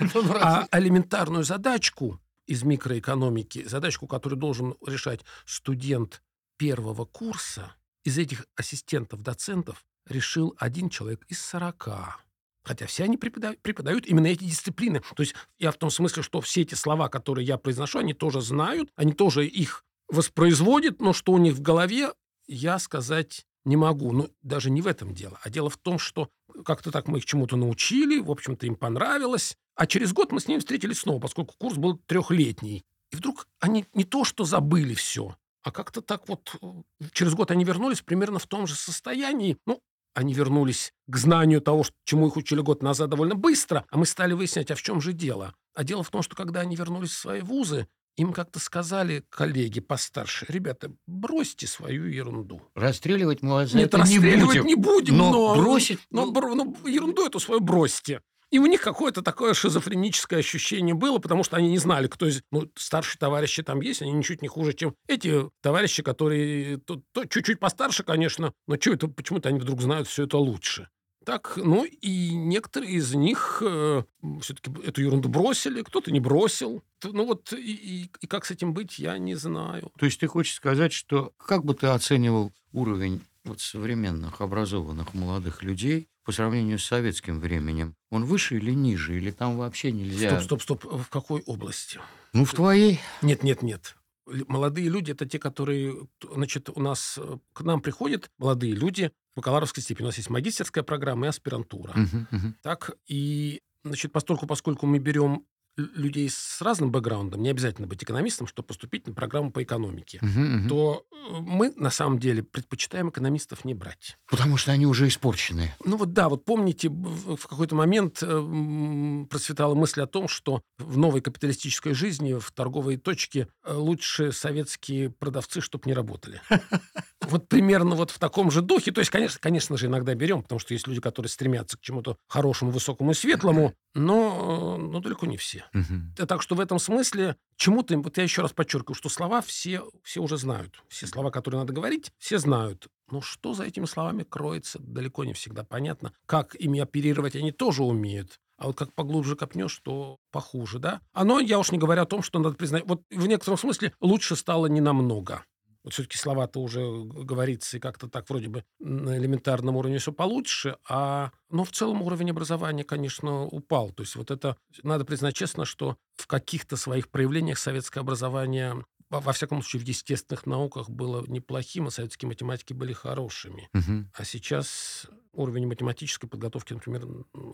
[laughs] а элементарную задачку из микроэкономики, задачку, которую должен решать студент первого курса, из этих ассистентов, доцентов решил один человек из 40. Хотя все они преподают, преподают именно эти дисциплины. То есть я в том смысле, что все эти слова, которые я произношу, они тоже знают, они тоже их воспроизводят, но что у них в голове, я сказать не могу. Ну, даже не в этом дело. А дело в том, что как-то так мы их чему-то научили, в общем-то, им понравилось. А через год мы с ними встретились снова, поскольку курс был трехлетний. И вдруг они не то что забыли все, а как-то так вот э, через год они вернулись примерно в том же состоянии. Ну, они вернулись к знанию того, чему их учили год назад довольно быстро, а мы стали выяснять, а в чем же дело. А дело в том, что когда они вернулись в свои вузы, им как-то сказали коллеги постарше, ребята, бросьте свою ерунду. Расстреливать мы вас за Нет, это не расстреливать будем. не будем, но но, бросить, но, ну- бро- ну, ерунду эту свою бросьте. И у них какое-то такое шизофреническое ощущение было, потому что они не знали, кто из... Ну, старшие товарищи там есть, они ничуть не хуже, чем эти товарищи, которые то- то чуть-чуть постарше, конечно, но чё это, почему-то они вдруг знают все это лучше. Так, ну и некоторые из них все-таки эту ерунду бросили, кто-то не бросил. Ну вот и, и- и как с этим быть, я не знаю. То есть ты хочешь сказать, что как бы ты оценивал уровень вот современных образованных молодых людей по сравнению с советским временем? Он выше или ниже? Или там вообще нельзя? Стоп, стоп, стоп. В какой области? Ну, в твоей. Нет, нет, нет. Молодые люди – это те, которые, значит, у нас э, к нам приходят молодые люди бакалаврской степени. У нас есть магистерская программа и аспирантура. Мгм, мгм. Так, и, значит, поскольку, поскольку мы берем людей с разным бэкграундом, не обязательно быть экономистом, чтобы поступить на программу по экономике, Мгм, мгм. то э, мы, на самом деле, предпочитаем экономистов не брать. Потому что они уже испорчены. Ну вот да, вот помните, в какой-то момент э, процветала мысль о том, что в новой капиталистической жизни, в торговой точке, э, лучше советские продавцы, чтобы не работали. [laughs] Вот примерно вот в таком же духе. То есть, конечно, конечно же, иногда берем, потому что есть люди, которые стремятся к чему-то хорошему, высокому и светлому, но, но далеко не все. Э, Так что в этом смысле чему-то, вот я еще раз подчеркиваю, что слова все, все уже знают. Все слова, которые надо говорить, все знают. Но что за этими словами кроется, далеко не всегда понятно. Как ими оперировать они тоже умеют. А вот как поглубже копнешь, то похуже, да? Оно, я уж не говорю о том, что надо признать, вот в некотором смысле лучше стало не намного. Вот все-таки слова-то уже г- говорится, и как-то так вроде бы на элементарном уровне все получше, а... Но в целом уровень образования, конечно, упал. То есть вот это, надо признать честно, что в каких-то своих проявлениях советское образование, во, всяком случае, в естественных науках было неплохим, а советские математики были хорошими. Мгм. А сейчас уровень математической подготовки, например,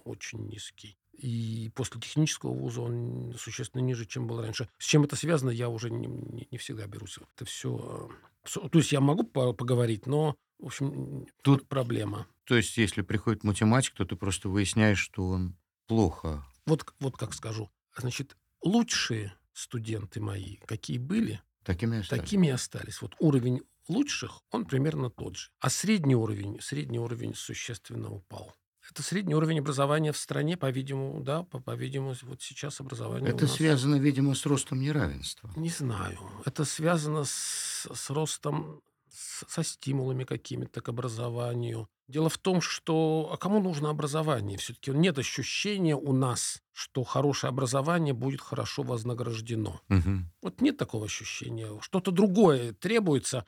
очень низкий. И после технического вуза он существенно ниже, чем был раньше. С чем это связано, я уже не, не, не всегда берусь. Это все... То есть я могу поговорить, но, в общем, тут проблема. То есть если приходит математик, то ты просто выясняешь, что он плохо. Вот, вот как скажу. Значит, лучшие студенты мои, какие были, такими остались. Такими остались. Вот уровень лучших, он примерно тот же. А средний уровень, средний уровень существенно упал. Это средний уровень образования в стране, по-видимому, да, по-видимому, вот сейчас образование. Это связано, видимо, с ростом неравенства. Не знаю. Это связано с, с ростом, с, со стимулами какими-то к образованию. Дело в том, что а кому нужно образование? Все-таки нет ощущения у нас, что хорошее образование будет хорошо вознаграждено. Угу. Вот нет такого ощущения. Что-то другое требуется.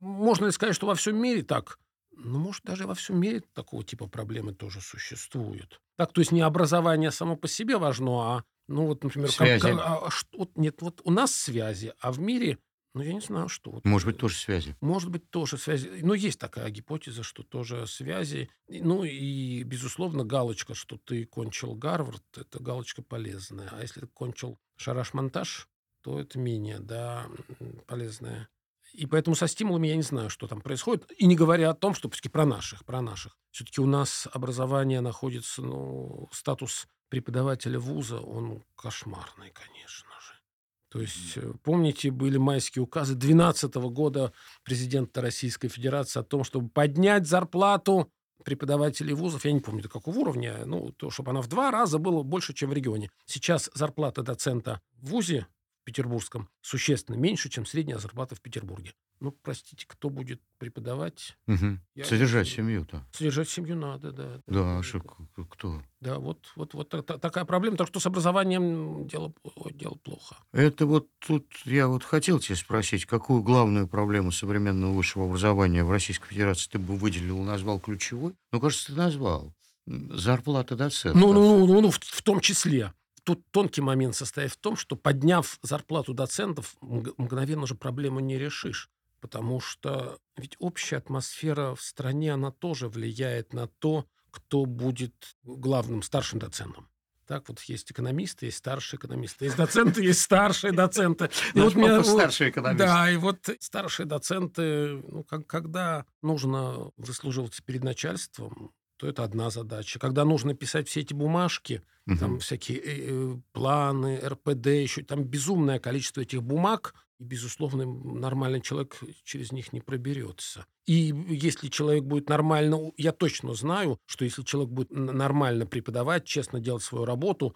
Можно ли сказать, что во всем мире так? Ну, может, даже во всем мире такого типа проблемы тоже существуют. Так, то есть не образование само по себе важно, а, ну, вот, например, связи. Как, а, что, нет, вот у нас связи, а в мире, ну, я не знаю, что. Вот, может быть, тоже связи. Может быть, тоже связи. Но есть такая гипотеза, что тоже связи. Ну, и, безусловно, галочка, что ты кончил Гарвард, это галочка полезная. А если ты кончил шараш-монтаж, то это менее, да, полезная и поэтому со стимулами я не знаю, что там происходит. И не говоря о том, что все-таки про наших, про наших. Все-таки у нас образование находится, ну, статус преподавателя вуза, он кошмарный, конечно же. То есть, э, помните, были майские указы 2012 года президента Российской Федерации о том, чтобы поднять зарплату преподавателей вузов, я не помню до какого уровня, ну, то, чтобы она в два раза была больше, чем в регионе. Сейчас зарплата доцента в вузе петербургском существенно меньше, чем средняя зарплата в Петербурге. Ну, простите, кто будет преподавать? Угу. Я... Содержать семью-то. Содержать семью надо, да. Да, а что, кто? Да, вот, вот, вот такая проблема. Так что с образованием дело, дело плохо. Это вот тут я вот хотел тебя спросить, какую главную проблему современного высшего образования в Российской Федерации ты бы выделил, назвал ключевой? Ну, кажется, ты назвал. Зарплата доцентов. Ну, ну, ну, ну в, в том числе. Тут тонкий момент состоит в том, что подняв зарплату доцентов, мгновенно же проблему не решишь. Потому что ведь общая атмосфера в стране, она тоже влияет на то, кто будет главным старшим доцентом. Так вот есть экономисты, есть старшие экономисты, есть доценты, есть старшие доценты. И [laughs] вот меня, старший экономист. Да, и вот старшие доценты, ну, как, когда нужно выслуживаться перед начальством, то это одна задача. Когда нужно писать все эти бумажки, угу. там всякие э, э планы, РПД, еще там безумное количество этих бумаг, и, безусловно, нормальный человек через них не проберется. И если человек будет нормально, я точно знаю, что если человек будет нормально преподавать, честно делать свою работу,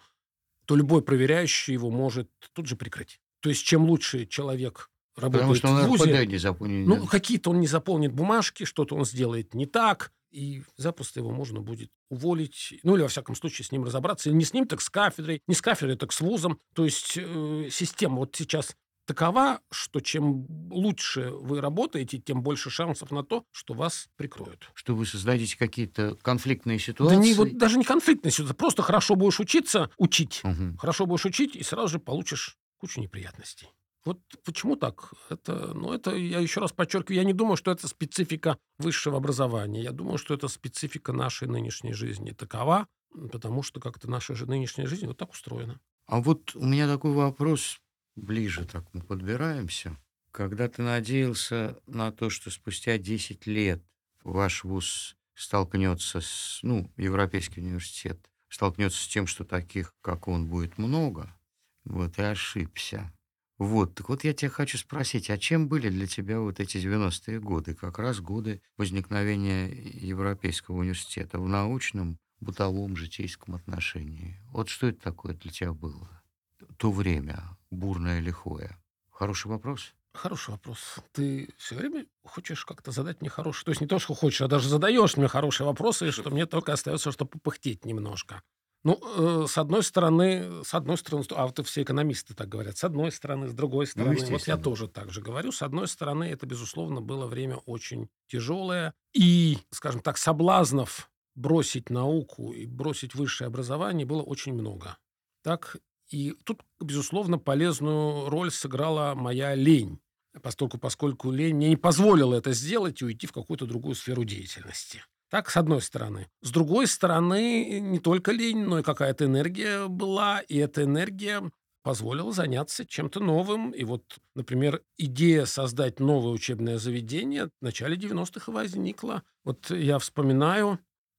то любой проверяющий его может тут же прикрыть. То есть чем лучше человек работает Потому что он в ВУЗе, не заполнит. Ну, какие-то он не заполнит бумажки, что-то он сделает не так, и запросто его можно будет уволить, ну или, во всяком случае, с ним разобраться. И не с ним, так с кафедрой, не с кафедрой, так с вузом. То есть э, система вот сейчас такова, что чем лучше вы работаете, тем больше шансов на то, что вас прикроют. Что вы создадите какие-то конфликтные ситуации? Да не, вот даже не конфликтные ситуации, просто хорошо будешь учиться, учить. Угу. Хорошо будешь учить, и сразу же получишь кучу неприятностей. Вот почему так? Это, ну, это, я еще раз подчеркиваю, я не думаю, что это специфика высшего образования. Я думаю, что это специфика нашей нынешней жизни такова, потому что как-то наша же нынешняя жизнь вот так устроена. А вот у меня такой вопрос, ближе так мы подбираемся. Когда ты надеялся на то, что спустя 10 лет ваш вуз столкнется с, ну, Европейский университет, столкнется с тем, что таких, как он, будет много, вот и ошибся. Вот, так вот я тебя хочу спросить, а чем были для тебя вот эти 90-е годы? Как раз годы возникновения Европейского университета в научном, бытовом, житейском отношении. Вот что это такое для тебя было? То время, бурное, лихое. Хороший вопрос? Хороший вопрос. Ты все время хочешь как-то задать мне хороший... То есть не то, что хочешь, а даже задаешь мне хорошие вопросы, и что мне только остается, что попыхтеть немножко. Ну, э, с одной стороны, с одной стороны, а вот все экономисты так говорят, с одной стороны, с другой ну, стороны, ну, вот я тоже так же говорю, с одной стороны, это, безусловно, было время очень тяжелое, и, скажем так, соблазнов бросить науку и бросить высшее образование было очень много. Так, и тут, безусловно, полезную роль сыграла моя лень, поскольку, поскольку лень мне не позволила это сделать и уйти в какую-то другую сферу деятельности. Так, с одной стороны. С другой стороны, не только лень, но и какая-то энергия была, и эта энергия позволила заняться чем-то новым. И вот, например, идея создать новое учебное заведение в начале 90-х возникла. Вот я вспоминаю,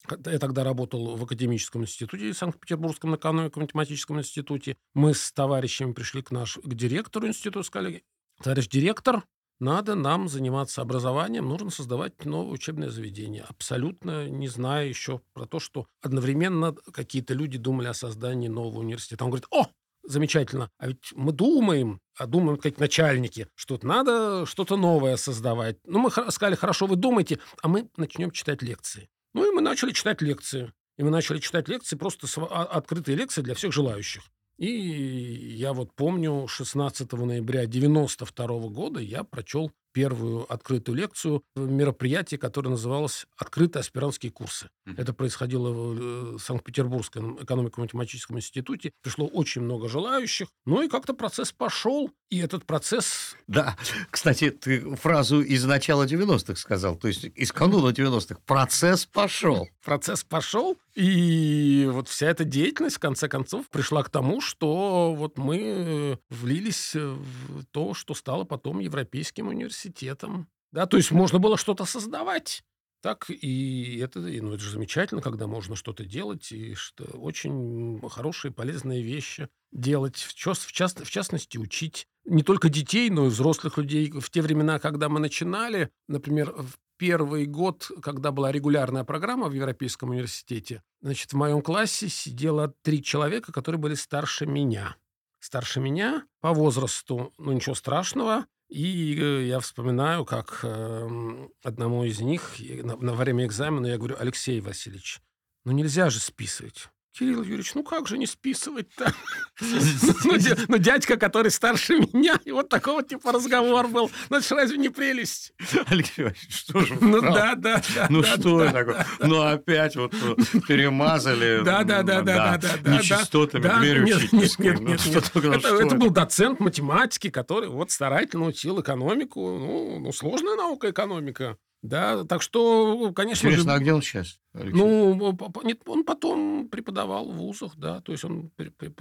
я тогда работал в Академическом институте Санкт-Петербургском экономико-математическом институте. Мы с товарищами пришли к, наш, к директору института, сказали, товарищ директор, надо нам заниматься образованием, нужно создавать новое учебное заведение. Абсолютно не зная еще про то, что одновременно какие-то люди думали о создании нового университета. Он говорит, о, замечательно, а ведь мы думаем, а думаем как начальники, что надо что-то новое создавать. Ну, мы сказали, хорошо, вы думаете, а мы начнем читать лекции. Ну, и мы начали читать лекции. И мы начали читать лекции, просто а, открытые лекции для всех желающих. И я вот помню, 16 ноября 92 года я прочел первую открытую лекцию в мероприятии, которое называлось «Открытые аспирантские курсы». Mm-hmm. Это происходило в э, Санкт-Петербургском экономико-математическом институте. Пришло очень много желающих. Ну и как-то процесс пошел. И этот процесс... Да, [laughs] кстати, ты фразу из начала 90-х сказал, то есть из кануна 90-х. Процесс пошел. Процесс пошел, и вот вся эта деятельность, в конце концов, пришла к тому, что вот мы влились в то, что стало потом Европейским университетом. Да, то есть можно было что-то создавать. Так, и это, ну, это же замечательно, когда можно что-то делать, и что очень хорошие, полезные вещи делать, в, част, в, част, в частности, учить не только детей, но и взрослых людей. В те времена, когда мы начинали, например, в первый год, когда была регулярная программа в Европейском университете, значит, в моем классе сидело три человека, которые были старше меня. Старше меня по возрасту, ну, ничего страшного. И э, я вспоминаю, как э, одному из них на время экзамена я говорю, Алексей Васильевич, ну нельзя же списывать. Кирилл Юрьевич, ну как же не списывать-то? Ну, ну, дядька, который старше меня, и вот такого типа разговор был. Ну, это разве не прелесть? Алексей что же Ну, да, да. Ну, что такое? Ну, опять вот перемазали. Да, да, да, да, да. Нечистотами дверью Нет, нет, нет. Ну, это был доцент математики, который вот старательно учил экономику. Ну, сложная наука экономика. Да, так что, конечно... Интересно, же, а где он сейчас? Алексей? Ну, нет, он потом преподавал в вузах, да, то есть он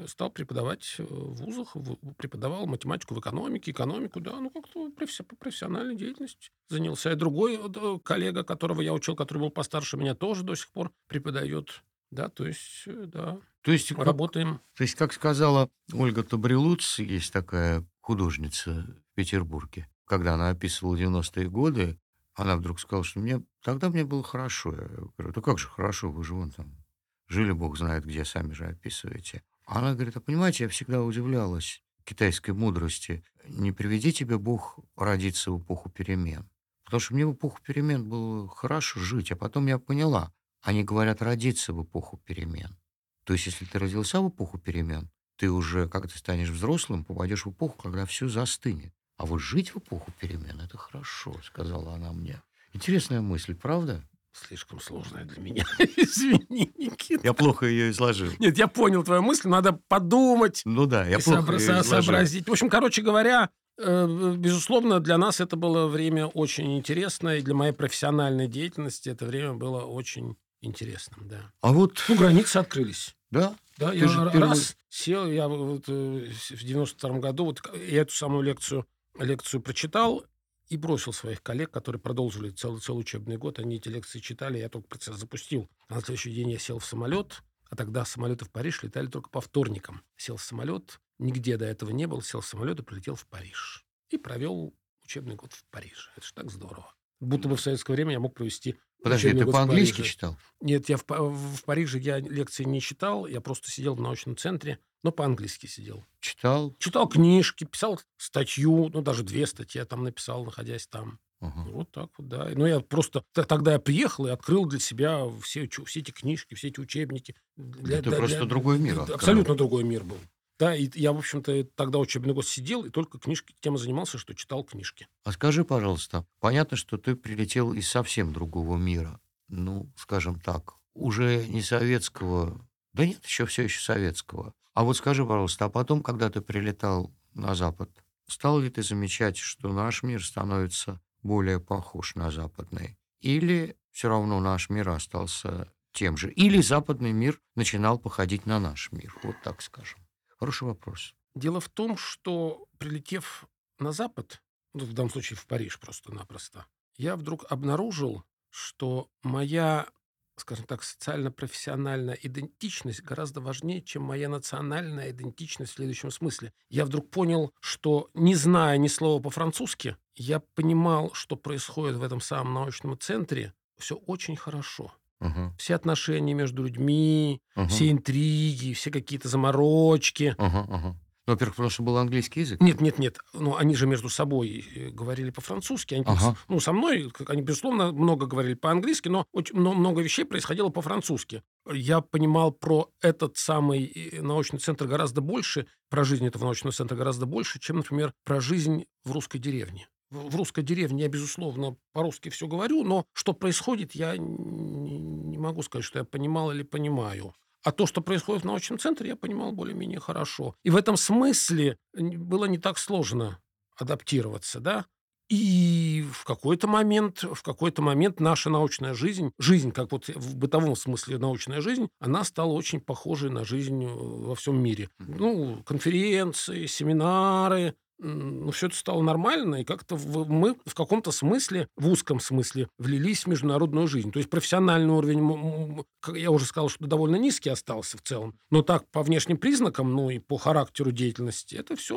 стал преподавать э, в вузах, преподавал математику в экономике, экономику, да, ну, как-то профессиональной деятельностью занялся. И другой э, коллега, которого я учил, который был постарше меня, тоже до сих пор преподает, да, то есть, э, да, то есть, работаем. Как, то есть, как сказала Ольга Табрилуц, есть такая художница в Петербурге, когда она описывала 90-е годы, она вдруг сказала, что мне тогда мне было хорошо. Я говорю, да как же хорошо, вы же вон там жили, бог знает где, сами же описываете. Она говорит, а понимаете, я всегда удивлялась китайской мудрости. Не приведи тебе Бог родиться в эпоху перемен. Потому что мне в эпоху перемен было хорошо жить, а потом я поняла, они говорят родиться в эпоху перемен. То есть, если ты родился в эпоху перемен, ты уже, как ты станешь взрослым, попадешь в эпоху, когда все застынет. А вот жить в эпоху перемен – это хорошо, сказала она мне. Интересная мысль, правда? Слишком сложная для меня. [laughs] Извини, Никита. Я плохо ее изложил. Нет, я понял твою мысль, надо подумать. Ну да, я плохо сообра- ее изложил. сообразить. В общем, короче говоря, э, безусловно, для нас это было время очень интересное, и для моей профессиональной деятельности это время было очень интересным, да. А вот... Ну, границы открылись. Да? Да, Ты я раз первый... сел, я вот э, в 92 году, вот я эту самую лекцию лекцию прочитал и бросил своих коллег, которые продолжили целый, целый учебный год. Они эти лекции читали, я только процесс запустил. А на следующий день я сел в самолет, а тогда самолеты в Париж летали только по вторникам. Сел в самолет, нигде до этого не был, сел в самолет и полетел в Париж. И провел учебный год в Париже. Это же так здорово. Будто бы в советское время я мог провести Подожди, ты по-английски читал? Нет, я в, в Париже я лекции не читал, я просто сидел в научном центре, но по-английски сидел. Читал? Читал книжки, писал статью, ну, даже две статьи я там написал, находясь там. Ага. Вот так вот, да. Ну, я просто... Тогда я приехал и открыл для себя все, все эти книжки, все эти учебники. Для, Это для, просто для, другой мир. Открыл. Абсолютно другой мир был. Да, и я, в общем-то, тогда учебный год сидел и только книжки, тем занимался, что читал книжки. А скажи, пожалуйста, понятно, что ты прилетел из совсем другого мира. Ну, скажем так, уже не советского, да нет, еще все еще советского. А вот скажи, пожалуйста, а потом, когда ты прилетал на Запад, стал ли ты замечать, что наш мир становится более похож на западный? Или все равно наш мир остался тем же. Или западный мир начинал походить на наш мир, вот так скажем. Хороший вопрос. Дело в том, что прилетев на Запад, ну, в данном случае в Париж просто-напросто, я вдруг обнаружил, что моя, скажем так, социально-профессиональная идентичность гораздо важнее, чем моя национальная идентичность в следующем смысле. Я вдруг понял, что, не зная ни слова по-французски, я понимал, что происходит в этом самом научном центре, все очень хорошо. Угу. Все отношения между людьми, Угу. все интриги, все какие-то заморочки. Ага, ага. Ну, во-первых, потому что был английский язык. Нет, нет, нет. Ну, они же между собой э, говорили по-французски. Они, Ага. Ну, со мной, они, безусловно, много говорили по-английски, но очень мно- много вещей происходило по-французски. Я понимал про этот самый э, научный центр гораздо больше, про жизнь этого научного центра гораздо больше, чем, например, про жизнь в русской деревне. В русской деревне я, безусловно, по-русски все говорю, но что происходит, я не могу сказать, что я понимал или понимаю. А то, что происходит в научном центре, я понимал более-менее хорошо. И в этом смысле было не так сложно адаптироваться, да. И в какой-то момент, в какой-то момент наша научная жизнь, жизнь, как вот в бытовом смысле научная жизнь, она стала очень похожей на жизнь э, во всем мире. Ну, конференции, семинары, ну, все это стало нормально, и как-то мы в каком-то смысле, в узком смысле, влились в международную жизнь. То есть профессиональный уровень, я уже сказал, что довольно низкий остался в целом, но так по внешним признакам, ну и по характеру деятельности, это все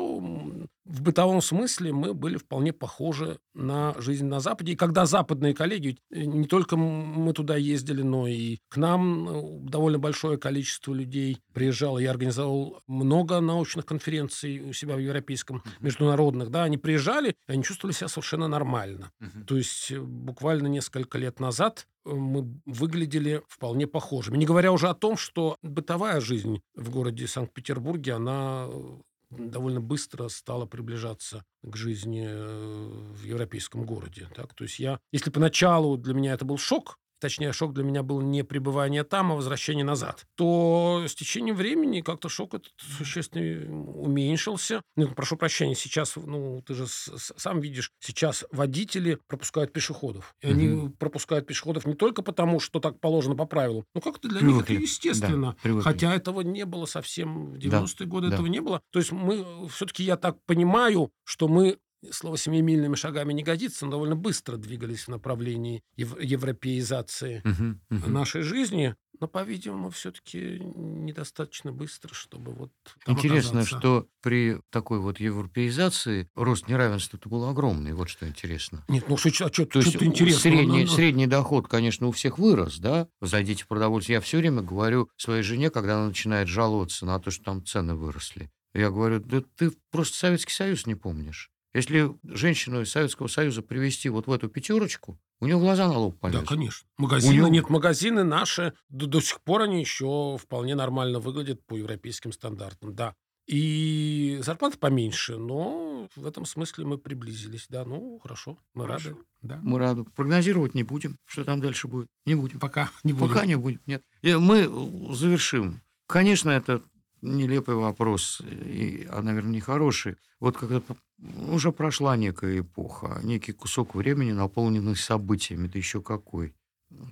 в бытовом смысле мы были вполне похожи на жизнь на Западе. И когда западные коллеги, э, не только мы туда ездили, но и к нам э, довольно большое количество людей приезжало. Я организовал много научных конференций у себя в европейском, международных. Да, они приезжали, и они чувствовали себя совершенно нормально. То есть э, буквально несколько лет назад э, мы выглядели вполне похожими. Не говоря уже о том, что бытовая жизнь в городе Санкт-Петербурге, она э, довольно быстро стала приближаться к жизни в европейском городе. Так? То есть я, если поначалу для меня это был шок, точнее, шок для меня был не пребывание там, а возвращение назад, то с течением времени как-то шок этот существенно уменьшился. Ну, прошу прощения, сейчас, ну, ты же сам видишь, сейчас водители пропускают пешеходов. И они Мгм. пропускают пешеходов не только потому, что так положено по правилам, ну, как-то для них Привыкли. это естественно. Да, привыкли. Хотя этого не было совсем в Да, 90-е годы, да. этого не было. То есть мы, все-таки я так понимаю, что мы слово «семимильными шагами» не годится, но довольно быстро двигались в направлении ев- европеизации Мгм, мгм. нашей жизни, но, по-видимому, все-таки недостаточно быстро, чтобы вот Интересно, оказаться. что при такой вот европеизации рост неравенства был огромный. Вот что интересно. Нет, ну что, что, То есть что интересно. средний, Ну, ну, средний доход, конечно, у всех вырос, да? Зайдите в продовольствие. Я все время говорю своей жене, когда она начинает жаловаться на то, что там цены выросли. Я говорю, да ты просто Советский Союз не помнишь. Если женщину из Советского Союза привести вот в эту пятерочку, у нее глаза на лоб Да, полезут. конечно. Магазины, него- нет, магазины наши до, до сих пор они еще вполне нормально выглядят по европейским стандартам, да. И зарплата поменьше, но в этом смысле мы приблизились, да. Ну, хорошо, мы Хорошо. рады. Да. Мы рады. Прогнозировать не будем, что там дальше будет. Не будем. Пока [laughs] не будем. Пока не будем, нет. И мы э, завершим. Конечно, это нелепый вопрос, и, а, наверное, нехороший. Вот когда уже прошла некая эпоха, некий кусок времени, наполненный событиями, да еще какой.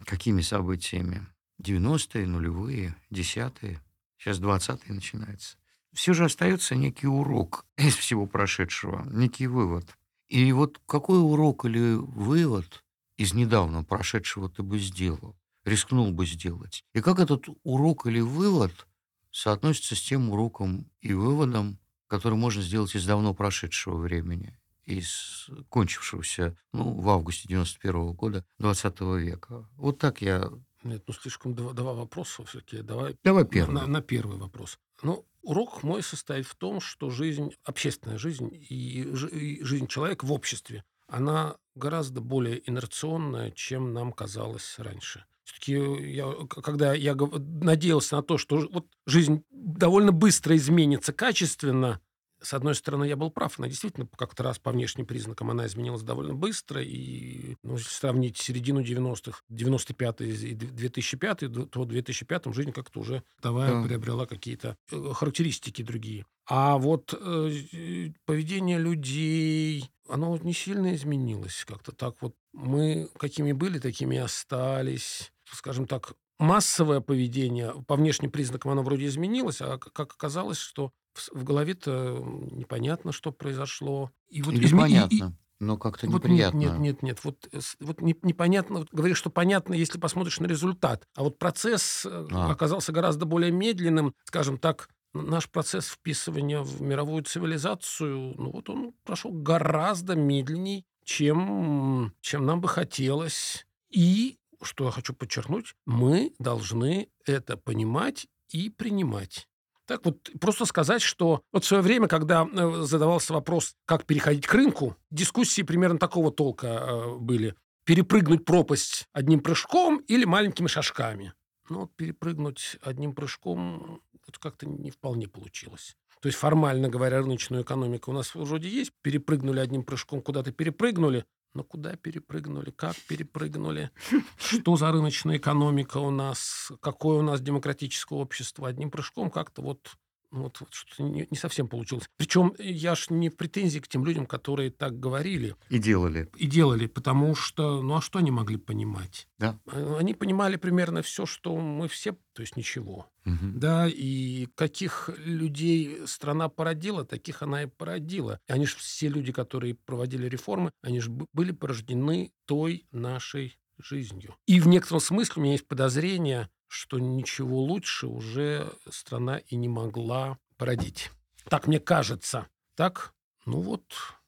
Какими событиями? 90-е, нулевые, десятые, сейчас 20-е начинается. Все же остается некий урок из всего прошедшего, некий вывод. И вот какой урок или вывод из недавно прошедшего ты бы сделал? рискнул бы сделать. И как этот урок или вывод соотносится с тем уроком и выводом, который можно сделать из давно прошедшего времени, из кончившегося ну, в августе 91 года 20 века. Вот так я... Нет, ну слишком два, два вопроса все-таки. Давай Давай первый. На, на первый вопрос. Ну, урок мой состоит в том, что жизнь, общественная жизнь и, и жизнь человека в обществе, она гораздо более инерционная, чем нам казалось раньше. Все-таки я, к- когда я гов- надеялся на то, что вот жизнь довольно быстро изменится качественно, с одной стороны, я был прав. Она действительно как-то раз по внешним признакам она изменилась довольно быстро. И ну, если сравнить середину 90-х, 95 и 2005, то в 2005 жизнь как-то уже давая Да. приобрела какие-то э, характеристики другие. А вот э, поведение людей, оно вот не сильно изменилось. Как-то так вот мы какими были, такими и остались. Скажем так, массовое поведение по внешним признакам оно вроде изменилось, а как оказалось, что в, голове-то непонятно, что произошло. И вот Или изме- и- и- понятно, но как-то вот неприятно. Нет, нет, нет, нет. Вот, э, вот не- непонятно. Вот говоришь, что понятно, если посмотришь на результат. А вот процесс э, А. оказался гораздо более медленным. Скажем так, наш процесс вписывания в мировую цивилизацию, ну вот он прошел гораздо медленней, чем, чем нам бы хотелось. И, что я хочу подчеркнуть, мы должны это понимать и принимать. Так вот, просто сказать, что вот в свое время, когда э, задавался вопрос, как переходить к рынку, дискуссии примерно такого толка э, были. Перепрыгнуть пропасть одним прыжком или маленькими шажками. Ну, вот перепрыгнуть одним прыжком это как-то не вполне получилось. То есть, формально говоря, рыночная экономика у нас вроде есть. Перепрыгнули одним прыжком, куда-то перепрыгнули. Но куда перепрыгнули, как перепрыгнули, [laughs] что за рыночная экономика у нас, какое у нас демократическое общество. Одним прыжком как-то вот, ну, вот, вот что-то не, не совсем получилось. Причем я ж не в претензии к тем людям, которые так говорили И делали. и делали, потому что, ну а что они могли понимать? Да. Э, Они понимали примерно все, что мы все, то есть ничего. Мгм. Да, и каких людей страна породила, таких она и породила. И они же все люди, которые проводили реформы, они же были порождены той нашей жизнью. И в некотором смысле у меня есть подозрение, что ничего лучше уже страна и не могла породить. Так мне кажется. Так, ну вот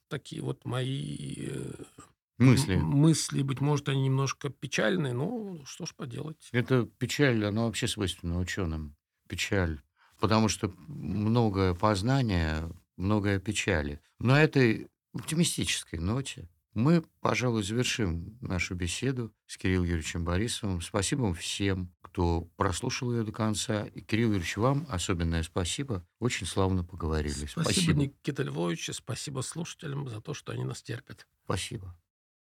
такие вот мои э, Мысли. мысли. Быть может, они немножко печальные, но что ж поделать. Это печаль, она вообще свойственна ученым. Печаль. Потому что многое познания, многое печали. На этой оптимистической ноте мы, пожалуй, завершим нашу беседу с Кириллом Юрьевичем Борисовым. Спасибо вам всем, кто прослушал ее до конца. И, Кирилл Юрьевич, вам особенное спасибо. Очень славно поговорили. Спасибо, Никита Львович, спасибо слушателям за то, что они нас терпят. Спасибо.